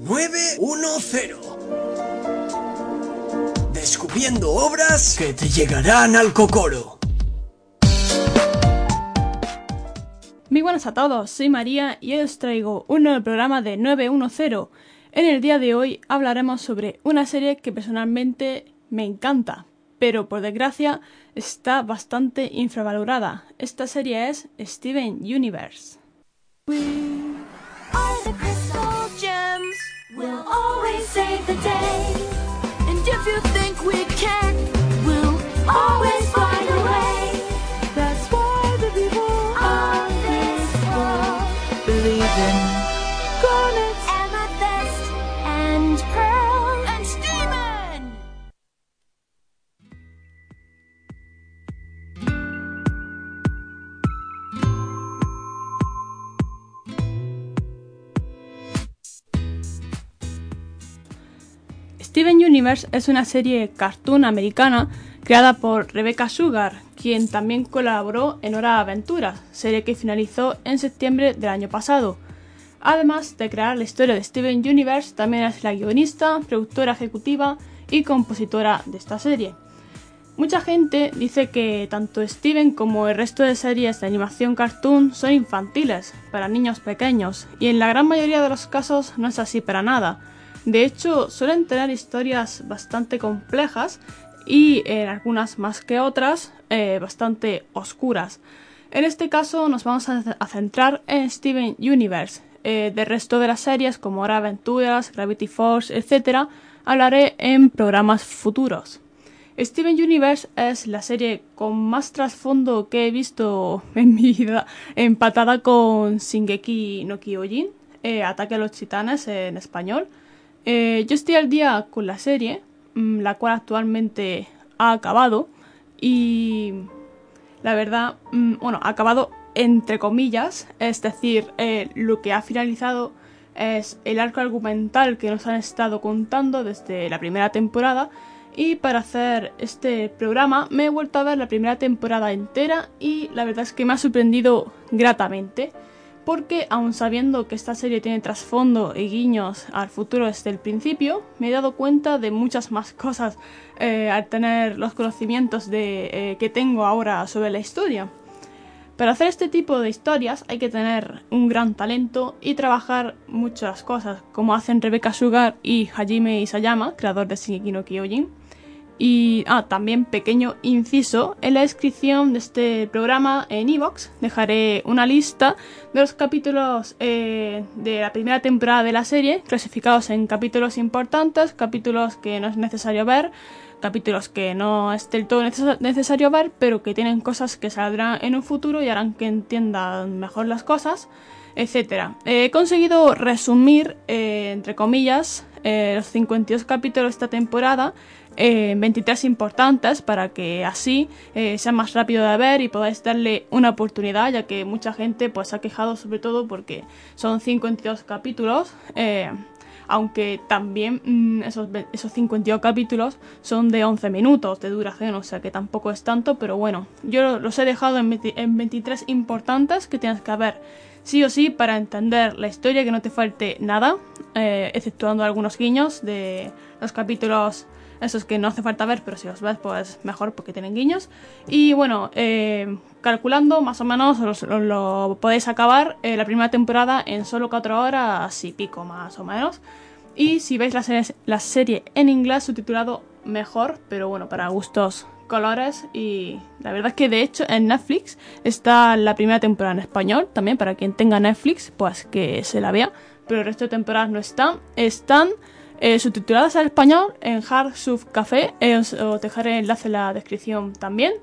910. Descubriendo obras que te llegarán al cocoro. Muy buenas a todos, soy María y hoy os traigo un nuevo programa de 910. En el día de hoy hablaremos sobre una serie que personalmente me encanta, pero por desgracia está bastante infravalorada. Esta serie es Steven Universe. We'll always save the day. And if you think we can't, we'll always Steven Universe es una serie cartoon americana creada por Rebecca Sugar, quien también colaboró en Hora Aventuras, serie que finalizó en septiembre del año pasado. Además de crear la historia de Steven Universe, también es la guionista, productora ejecutiva y compositora de esta serie. Mucha gente dice que tanto Steven como el resto de series de animación cartoon son infantiles, para niños pequeños, y en la gran mayoría de los casos no es así para nada. De hecho, suelen tener historias bastante complejas y en algunas más que otras eh, bastante oscuras. En este caso nos vamos a, a centrar en Steven Universe. Eh, del resto de las series como Hora Aventuras, Gravity Force, etc. hablaré en programas futuros. Steven Universe es la serie con más trasfondo que he visto en mi vida, empatada con Shingeki no Kyojin, eh, Ataque a los Titanes en español. Eh, yo estoy al día con la serie, mmm, la cual actualmente ha acabado y la verdad, mmm, bueno, ha acabado entre comillas, es decir, eh, lo que ha finalizado es el arco argumental que nos han estado contando desde la primera temporada y para hacer este programa me he vuelto a ver la primera temporada entera y la verdad es que me ha sorprendido gratamente porque aun sabiendo que esta serie tiene trasfondo y guiños al futuro desde el principio, me he dado cuenta de muchas más cosas eh, al tener los conocimientos eh, que tengo ahora sobre la historia. Para hacer este tipo de historias hay que tener un gran talento y trabajar muchas cosas, como hacen Rebecca Sugar y Hajime Isayama, creador de Shingeki no Kyojin. Y ah, también pequeño inciso, en la descripción de este programa en Evox dejaré una lista de los capítulos eh, de la primera temporada de la serie, clasificados en capítulos importantes, capítulos que no es necesario ver, capítulos que no es del todo neces necesario ver, pero que tienen cosas que saldrán en un futuro y harán que entiendan mejor las cosas, etc. He conseguido resumir, eh, entre comillas, eh, los 52 capítulos de esta temporada eh, 23 importantes para que así eh, sea más rápido de ver y podáis darle una oportunidad ya que mucha gente pues ha quejado sobre todo porque son 52 capítulos eh, aunque también mmm, esos, esos 52 capítulos son de 11 minutos de duración, o sea que tampoco es tanto, pero bueno, yo los he dejado en, 20, en 23 importantes que tienes que ver sí o sí para entender la historia, que no te falte nada, eh, exceptuando algunos guiños de los capítulos esos que no hace falta ver, pero si los ves, pues mejor porque tienen guiños. Y bueno, eh, calculando más o menos os, os lo podéis acabar eh, la primera temporada en solo 4 horas y pico más o menos. Y si veis la serie, la serie en inglés subtitulado mejor, pero bueno, para gustos colores y la verdad es que de hecho en Netflix está la primera temporada en español también para quien tenga Netflix pues que se la vea pero el resto de temporadas no están están eh, subtituladas al español en Hard Sub Café. Eh, os, dejaré el enlace en la descripción también.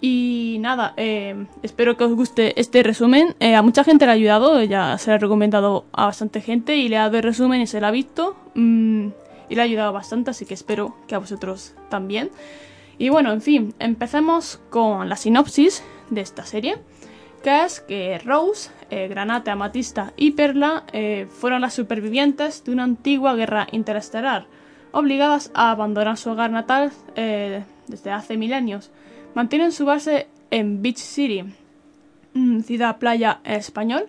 Y nada, eh, espero que os guste este resumen. Eh, a mucha gente le ha ayudado, ya se lo he recomendado a bastante gente y le ha dado el resumen y se lo ha visto. Mmm, y le ha ayudado bastante, así que espero que a vosotros también. Y bueno, en fin, empecemos con la sinopsis de esta serie que es que Rose, eh, Granate, Amatista y Perla eh, fueron las supervivientes de una antigua guerra interestelar, obligadas a abandonar su hogar natal eh, desde hace milenios. Mantienen su base en Beach City, ciudad playa español,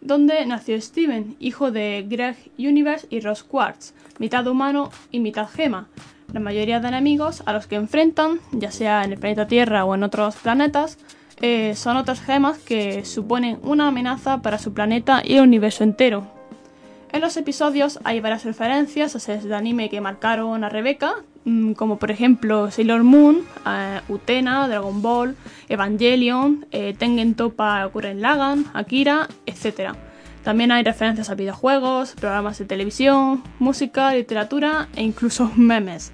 donde nació Steven, hijo de Greg Universe y Ross Quartz, mitad humano y mitad gema. La mayoría de enemigos a los que enfrentan, ya sea en el planeta Tierra o en otros planetas, eh, son otras gemas que suponen una amenaza para su planeta y el universo entero. En los episodios hay varias referencias a series de anime que marcaron a Rebecca, mm, como por ejemplo Sailor Moon, eh, Utena, Dragon Ball, Evangelion, eh, Tengen Toppa Gurren Lagann, Akira, etc. También hay referencias a videojuegos, programas de televisión, música, literatura e incluso memes.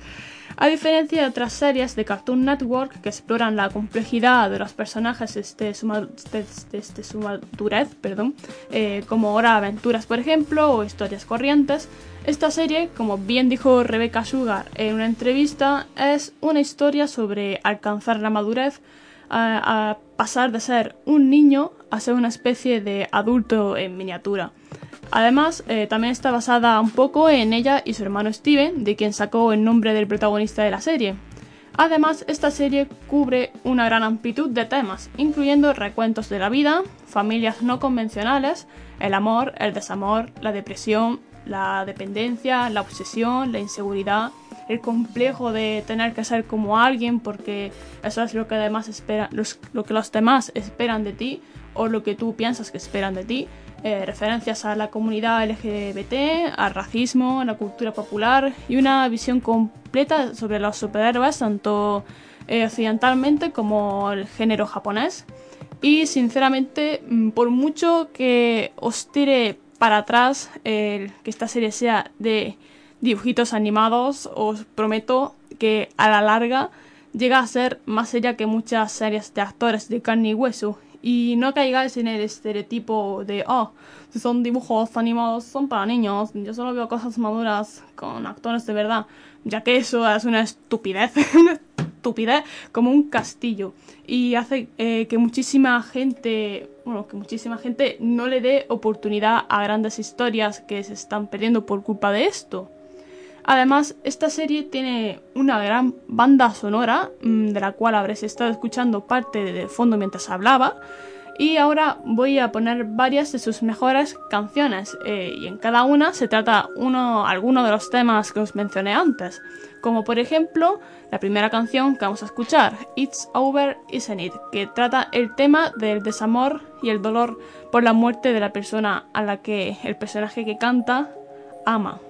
A diferencia de otras series de Cartoon Network que exploran la complejidad de los personajes desde su, madurez, perdón, eh, como Hora Aventuras por ejemplo, o Historias Corrientes, esta serie, como bien dijo Rebecca Sugar en una entrevista, es una historia sobre alcanzar la madurez, a pasar de ser un niño a ser una especie de adulto en miniatura. Además, eh, también está basada un poco en ella y su hermano Steven, de quien sacó el nombre del protagonista de la serie. Además, esta serie cubre una gran amplitud de temas, incluyendo recuentos de la vida, familias no convencionales, el amor, el desamor, la depresión, la dependencia, la obsesión, la inseguridad, el complejo de tener que ser como alguien porque eso es lo que además espera, lo que los demás esperan de ti o lo que tú piensas que esperan de ti, eh, referencias a la comunidad LGBT, al racismo, a la cultura popular y una visión completa sobre los superhéroes, tanto eh, occidentalmente como el género japonés. Y sinceramente, mm, por mucho que os tire para atrás que esta serie sea de dibujitos animados, os prometo que a la larga llega a ser más seria que muchas series de actores de carne y hueso y no caigáis en el estereotipo de, oh, si son dibujos animados son para niños, yo solo veo cosas maduras con actores de verdad, ya que eso es una estupidez, una estupidez como un castillo y hace eh, que muchísima gente, bueno, que muchísima gente no le dé oportunidad a grandes historias que se están perdiendo por culpa de esto. Además, esta serie tiene una gran banda sonora, mm, de la cual habréis estado escuchando parte de fondo mientras hablaba. Y ahora voy a poner varias de sus mejores canciones, eh, y en cada una se trata uno, alguno de los temas que os mencioné antes, como por ejemplo la primera canción que vamos a escuchar, It's Over, Isn't It, que trata el tema del desamor y el dolor por la muerte de la persona a la que el personaje que canta ama.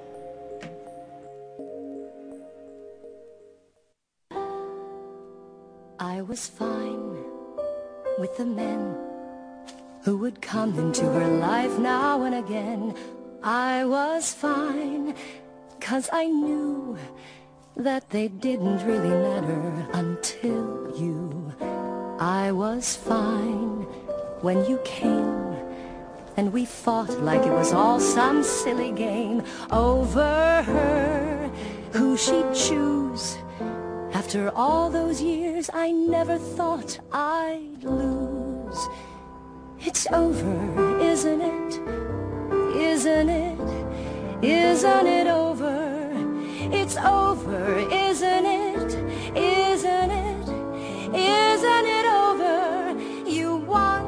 I was fine with the men who would come into her life now and again. I was fine, cause I knew that they didn't really matter until you. I was fine when you came and we fought like it was all some silly game over her, who she'd choose after all those years, I never thought I'd lose. It's over, isn't it? Isn't it? Isn't it over? It's over, isn't it? Isn't it? Isn't it over? You won,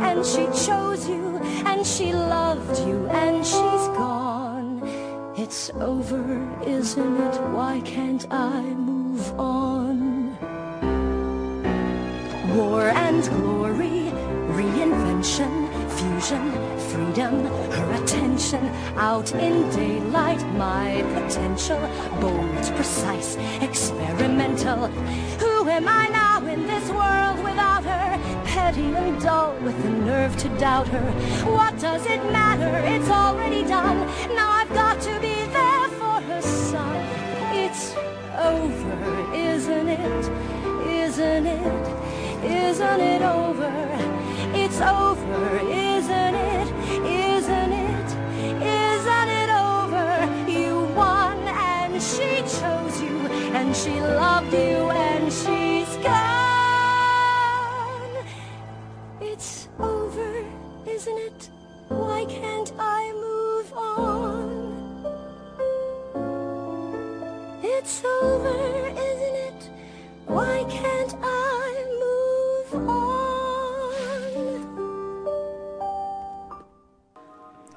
and she chose you, and she loved you, and she's gone. It's over, isn't it? Why can't I move? On. War and glory, reinvention, fusion, freedom, her attention, out in daylight, my potential, bold, precise, experimental. Who am I now in this world without her? Petty and dull, with the nerve to doubt her. What does it matter? It's already done. Now I've got to be there over, isn't it? Isn't it? Isn't it over? It's over, isn't it? Isn't it? Isn't it over? You won and she chose you and she loved you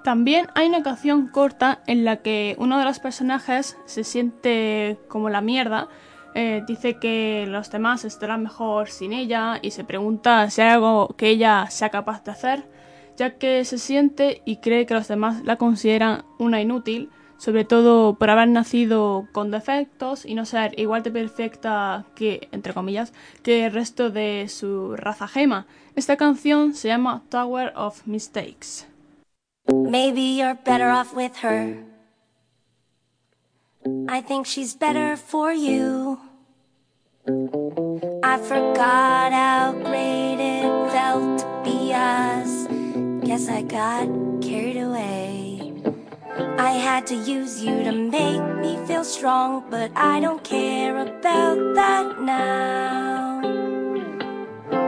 También hay una canción corta en la que uno de los personajes se siente como la mierda. Eh, dice que los demás estarán mejor sin ella y se pregunta si hay algo que ella sea capaz de hacer, ya que se siente y cree que los demás la consideran una inútil, sobre todo por haber nacido con defectos y no ser igual de perfecta que, entre comillas, que el resto de su raza gema. Esta canción se llama Tower of Mistakes. Maybe you're better off with her. I think she's better for you. I forgot how great it felt to be us. Guess I got carried away. I had to use you to make me feel strong, but I don't care about that now.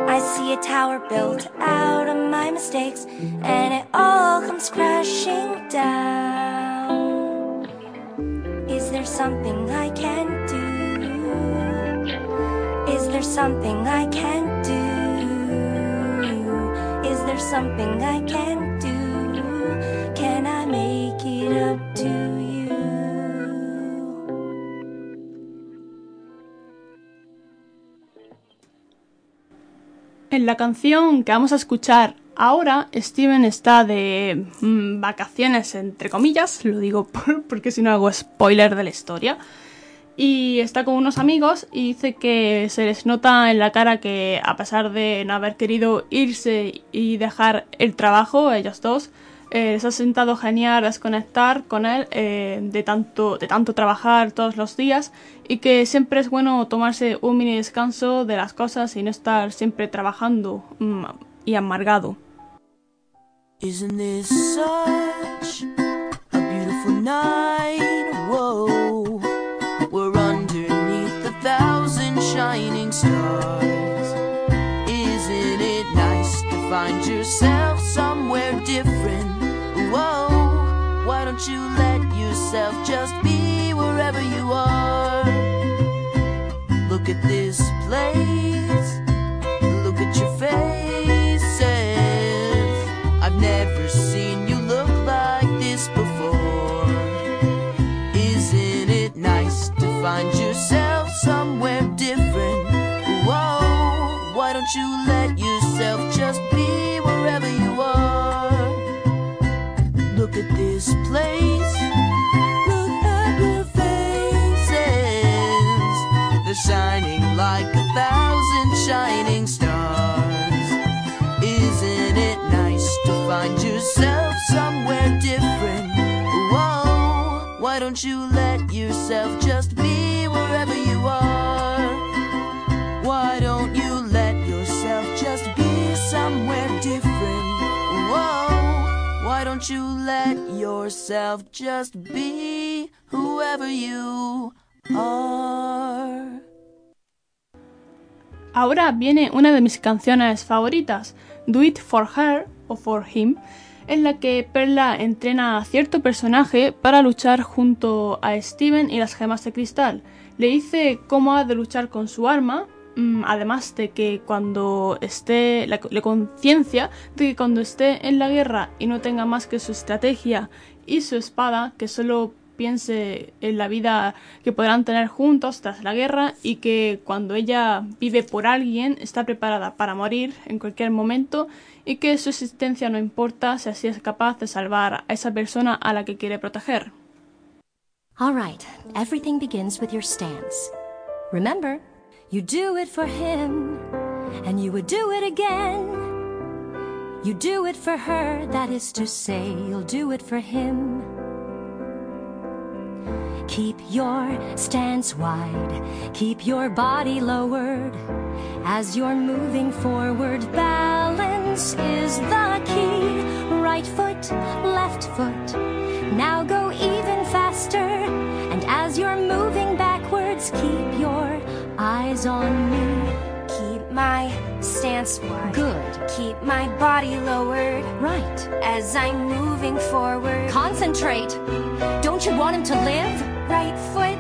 I see a tower built out of my mistakes, and it all comes crashing down. Is there something I can do? Is there something I can do? Is there something I can do? En la canción que vamos a escuchar ahora, Steven está de mm, vacaciones, entre comillas, lo digo por- porque si no hago spoiler de la historia, y está con unos amigos y dice que se les nota en la cara que a pesar de no haber querido irse y dejar el trabajo, ellos dos, eh, les ha sentado genial desconectar con él eh, de, tanto, de tanto trabajar todos los días y que siempre es bueno tomarse un mini descanso de las cosas y no estar siempre trabajando mm, y amargado. Isn't this such a beautiful night? Whoa, we're underneath thousand shining stars. You let yourself just be wherever you are? Look at this place. Just be whoever you are? Ahora viene una de mis canciones favoritas, Do It For Her o For Him, en la que Perla entrena a cierto personaje para luchar junto a Steven y las gemas de cristal. Le dice cómo ha de luchar con su arma, mm, además de que cuando esté, le conciencia de que cuando esté en la guerra y no tenga más que su estrategia y su espada, que solo piense en la vida que podrán tener juntos tras la guerra y que cuando ella vive por alguien está preparada para morir en cualquier momento y que su existencia no importa si así es capaz de salvar a esa persona a la que quiere proteger. All right, everything begins with your stance. Remember, you do it for him, and you would do it again. You do it for her, that is to say, you'll do it for him. Keep your stance wide, keep your body lowered. As you're moving forward, balance is the key. Right foot, left foot. Now go even faster. And as you're moving backwards, keep your eyes on me. Keep my stance wide. Good. Keep my body lowered Right. as I'm moving forward. Concentrate. Don't you want him to live? right foot,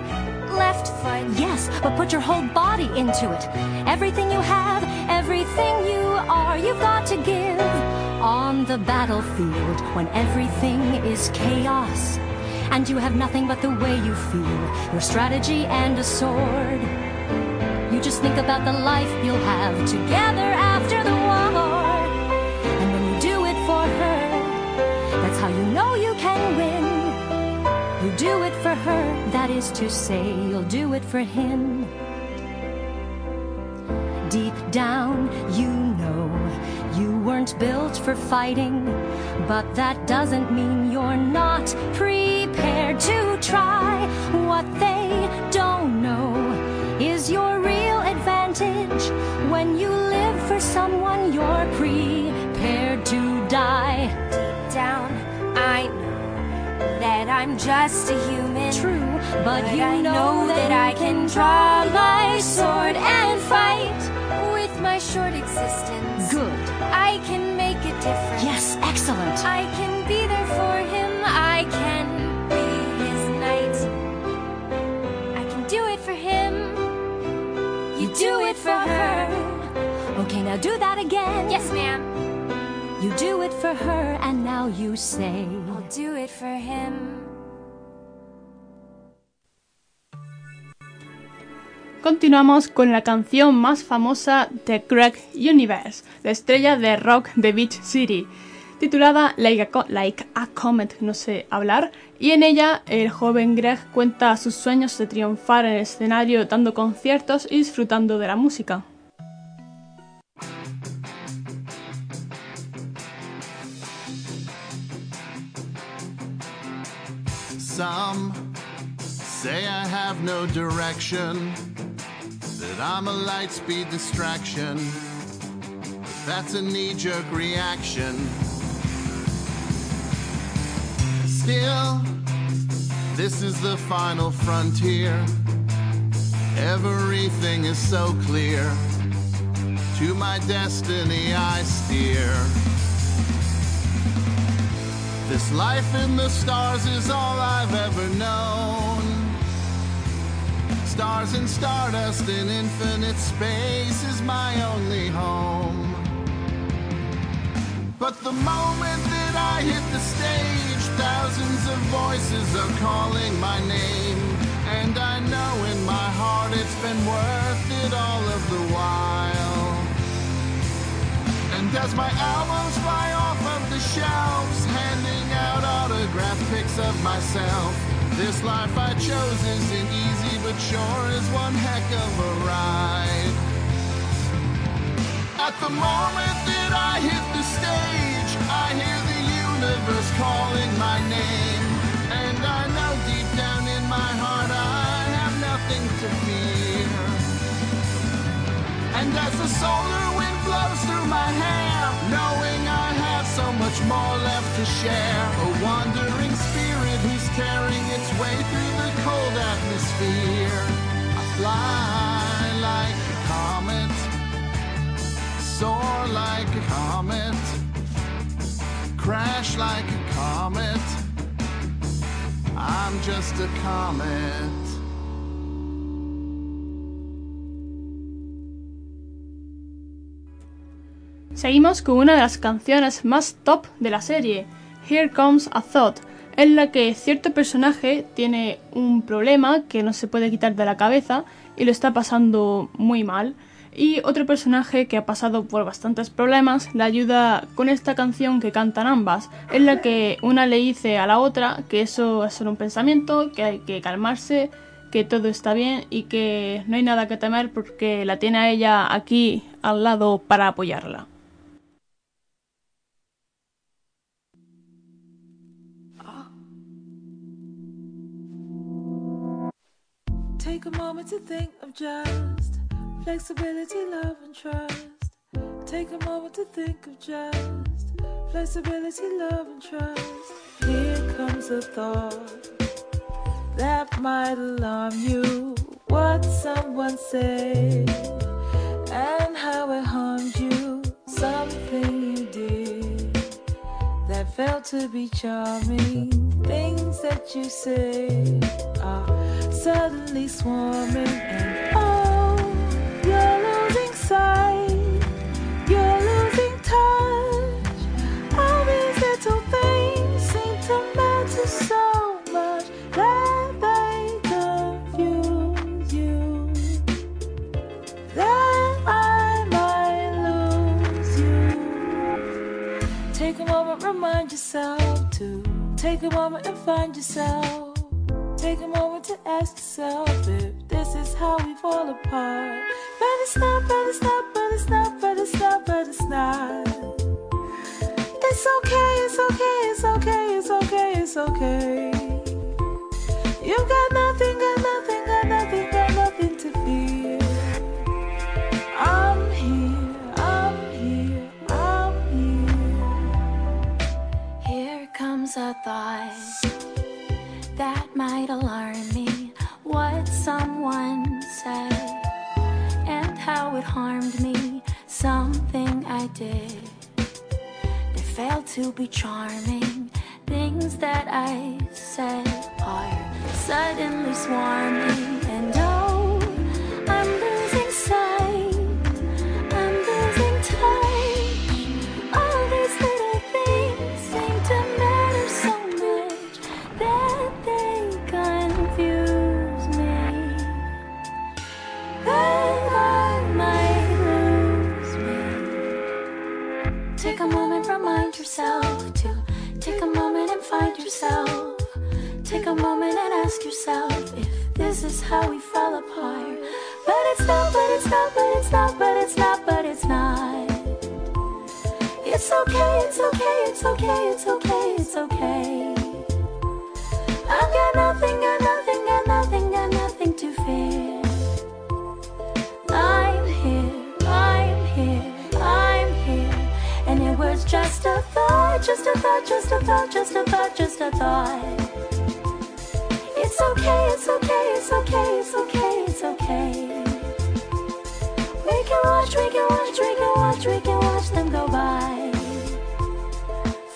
left foot. Yes, but put your whole body into it. Everything you have, everything you are, you've got to give. on the battlefield when everything is chaos and you have nothing but the way you feel, your strategy and a sword. You just think about the life you'll have together after the war. And when you do it for her, that's how you know you can win. You do it for her, that is to say, you'll do it for him. Deep down, you know you weren't built for fighting, but that doesn't mean you're not prepared to try. What they don't know is your real advantage. When you live for someone, you're prepared to die. Deep down, I know that I'm just a human. True, but, But you I know, that I can draw my sword and fight. With my short existence, Good. I can make a difference. Yes, excellent. I can be there for him. Now do that again. Yes, ma'am. You do it for her, and now you say. I'll do it for him. Continuamos con la canción más famosa de Greg Universe, la estrella de rock de Beach City, titulada Like a, Like a Comet, no sé hablar, y en ella el joven Greg cuenta sus sueños de triunfar en el escenario dando conciertos y disfrutando de la música. Some say I have no direction, that I'm a light speed distraction. That's a knee jerk reaction. Still, this is the final frontier. Everything is so clear. To my destiny I steer. This life in the stars is all I've ever known. Stars and stardust in infinite space is my only home. But the moment that I hit the stage, thousands of voices are calling my name. And I know in my heart it's been worth it all of the while. And as my albums fly off of the shelves, handing out autograph pics of myself, this life I chose isn't easy, but sure is one heck of a ride. At the moment that I hit the stage, I hear the universe calling my name. And I know deep down in my heart I have nothing to fear. And as the solar wind blows through my hair, knowing much more left to share, a wandering spirit who's carrying its way through the cold atmosphere. I fly like a comet, soar like a comet, crash like a comet. I'm just a comet. Seguimos con una de las canciones más top de la serie, Here Comes a Thought, en la que cierto personaje tiene un problema que no se puede quitar de la cabeza y lo está pasando muy mal. Y otro personaje que ha pasado por bastantes problemas le ayuda con esta canción que cantan ambas, en la que una le dice a la otra que eso es solo un pensamiento, que hay que calmarse, que todo está bien y que no hay nada que temer porque la tiene a ella aquí al lado para apoyarla. Take a moment to think of just flexibility, love, and trust. Take a moment to think of just flexibility, love, and trust. Here comes a thought that might alarm you. What someone said and how it harmed you. Something you did that felt to be charming. Things that you said are suddenly swarming and oh you're losing sight. You're losing touch. All these little things seem to matter so much. That they confuse you. That I might lose you. Take a moment remind yourself to take a moment and find yourself. Take a moment to ask yourself if this is how we fall apart. But it's not, but it's not, but it's not, but it's not, but it's not. It's okay, it's okay, it's okay, it's okay, it's okay. You got be charming. Things that I said are suddenly swarming, not, but it's not, but it's not, but it's not. It's okay, it's okay, it's okay, it's okay, it's okay. I've got nothing, got nothing, got nothing, got nothing to fear. I'm here, I'm here, I'm here. And it was just a thought, just a thought, just a thought, just a thought, just a thought. It's okay, it's okay, it's okay, it's okay, it's okay. Can watch, we can watch, we can watch, we can watch them go by.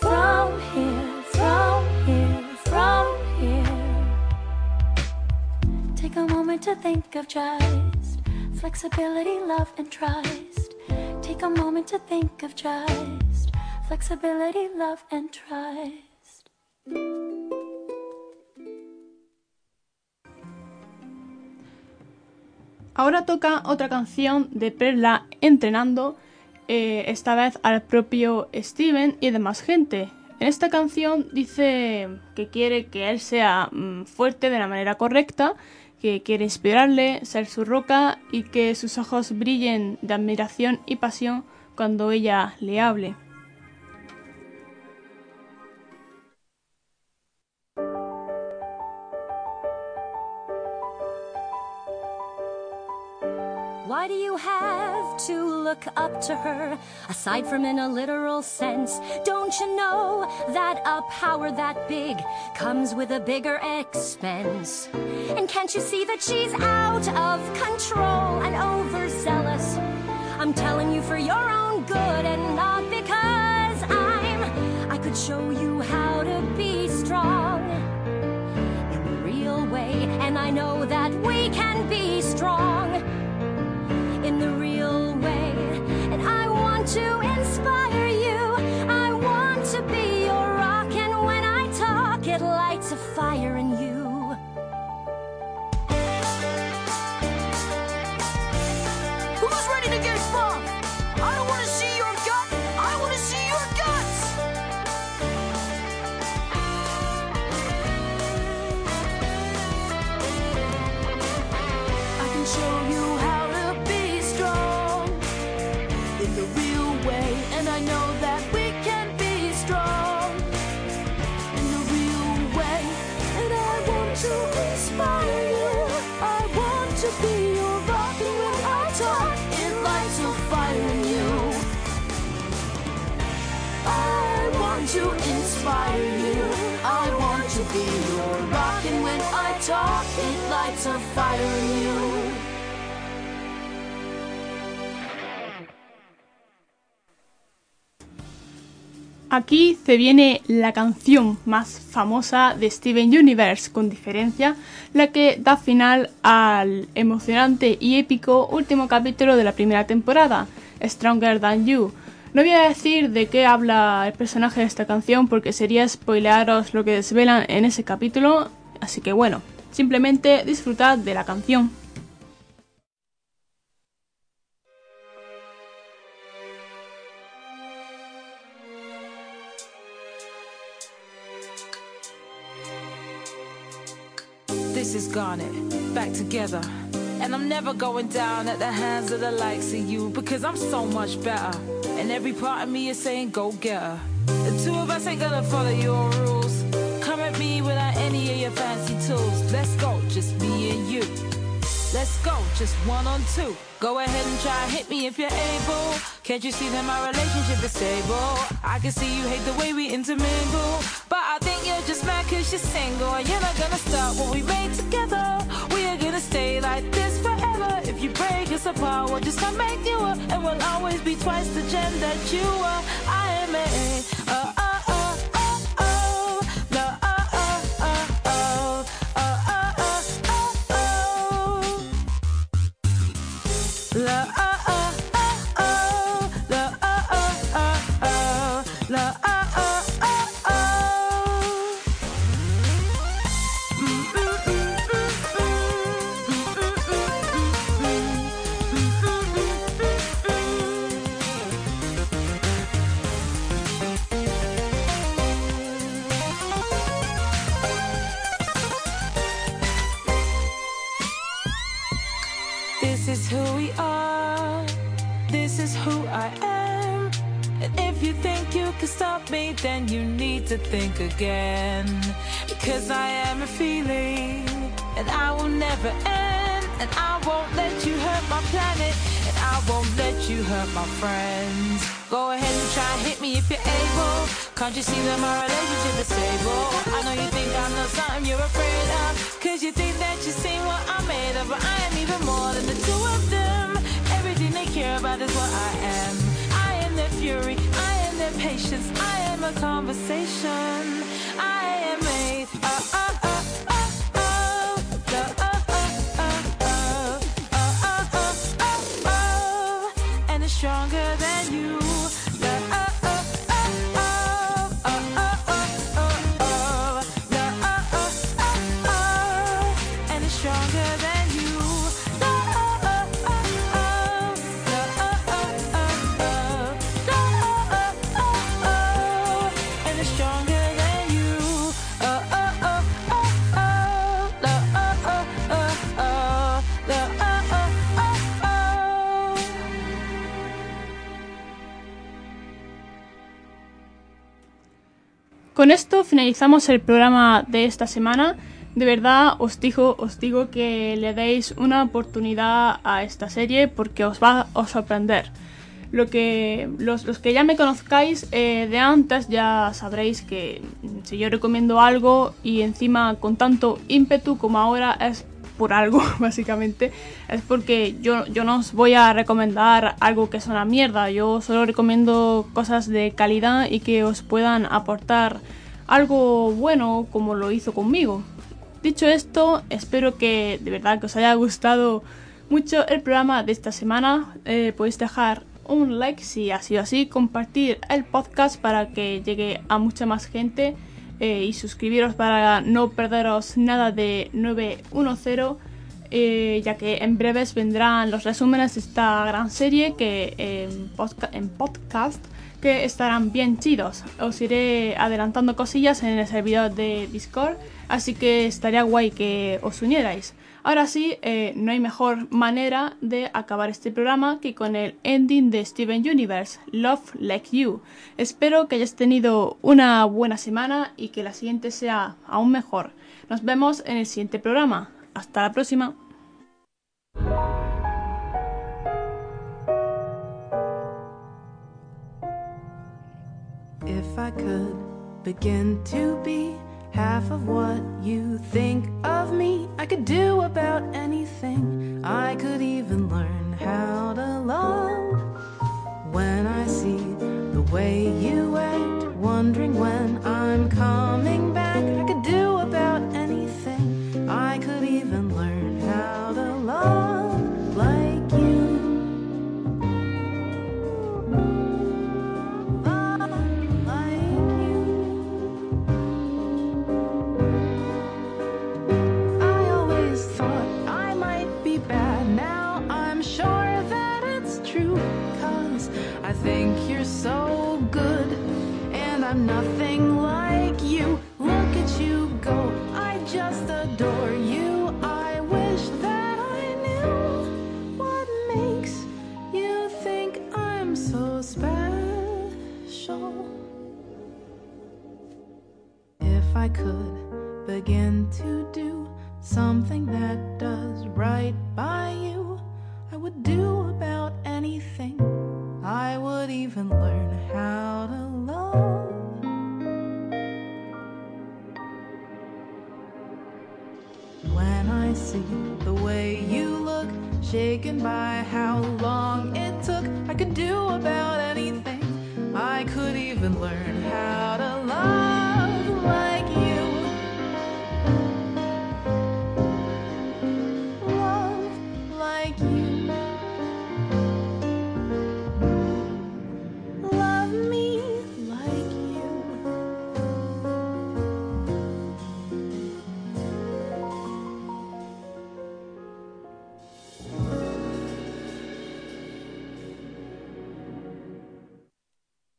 From here, from here, from here. Take a moment to think of just flexibility, love, and trust. Take a moment to think of just flexibility, love, and trust. Ahora toca otra canción de Perla entrenando, eh, esta vez al propio Steven y demás gente. En esta canción dice que quiere que él sea mm, fuerte de la manera correcta, que quiere inspirarle, ser su roca y que sus ojos brillen de admiración y pasión cuando ella le hable. Look up to her, aside from in a literal sense? Don't you know that a power that big comes with a bigger expense? And can't you see that she's out of control and overzealous? I'm telling you for your own good and not because I'm. I could show you how to be strong in the real way, and I know that we Aquí se viene la canción más famosa de Steven Universe, con diferencia, la que da final al emocionante y épico último capítulo de la primera temporada, Stronger Than You. No voy a decir de qué habla el personaje de esta canción porque sería spoilearos lo que desvelan en ese capítulo, así que bueno, Simplemente disfrutad de la canción. This is Garnet, back together. And I'm never going down at the hands of the likes of you because I'm so much better. And every part of me is saying, go get her. The two of us ain't gonna follow your rules. Me without any of your fancy tools. Let's go, just me and you. Let's go, just one on two. Go ahead and try hit me if you're able. Can't you see that my relationship is stable? I can see you hate the way we intermingle. But I think you're just mad cause you're single. And you're not gonna stop what we made together. We are gonna stay like this forever. If you break us apart, we'll just come make you up. And we'll always be twice the gem that you are. I am a. then you need to think again. Because I am a feeling, and I will never end. And I won't let you hurt my planet, and I won't let you hurt my friends. Go ahead and try and hit me if you're able. Can't you see that my relationship is stable? I know you think I know something you're afraid of. Cause you think that you've seen what I'm made of, but I am even more than the two of them. Everything they care about is what I am. I am their fury, I am their patience, I am a conversation. I am made. Uh, uh, uh. Finalizamos el programa de esta semana. De verdad os digo, os digo que le deis una oportunidad a esta serie porque os va a sorprender. Lo que, los, que ya me conozcáis eh, de antes ya sabréis que si yo recomiendo algo y encima con tanto ímpetu como ahora es por algo, básicamente. Es porque yo, yo no os voy a recomendar algo que es una mierda. Yo solo recomiendo cosas de calidad y que os puedan aportar algo bueno como lo hizo conmigo. Dicho esto, espero que de verdad que os haya gustado mucho el programa de esta semana. Eh, podéis dejar un like si ha sido así, compartir el podcast para que llegue a mucha más gente eh, y suscribiros para no perderos nada de 910, eh, ya que en breves vendrán los resúmenes de esta gran serie que en, podcast que estarán bien chidos. Os iré adelantando cosillas en el servidor de Discord, así que estaría guay que os unierais. Ahora sí, eh, no hay mejor manera de acabar este programa que con el ending de Steven Universe, Love Like You. Espero que hayas tenido una buena semana y que la siguiente sea aún mejor. Nos vemos en el siguiente programa. Hasta la próxima. Half of what you think of me. I could do about anything. I could even learn how to love. When I see the way you act, wondering when begin to do something that does right by you, I would do about anything. I would even learn how to love. When I see the way you look, shaken by how long it took, I could do about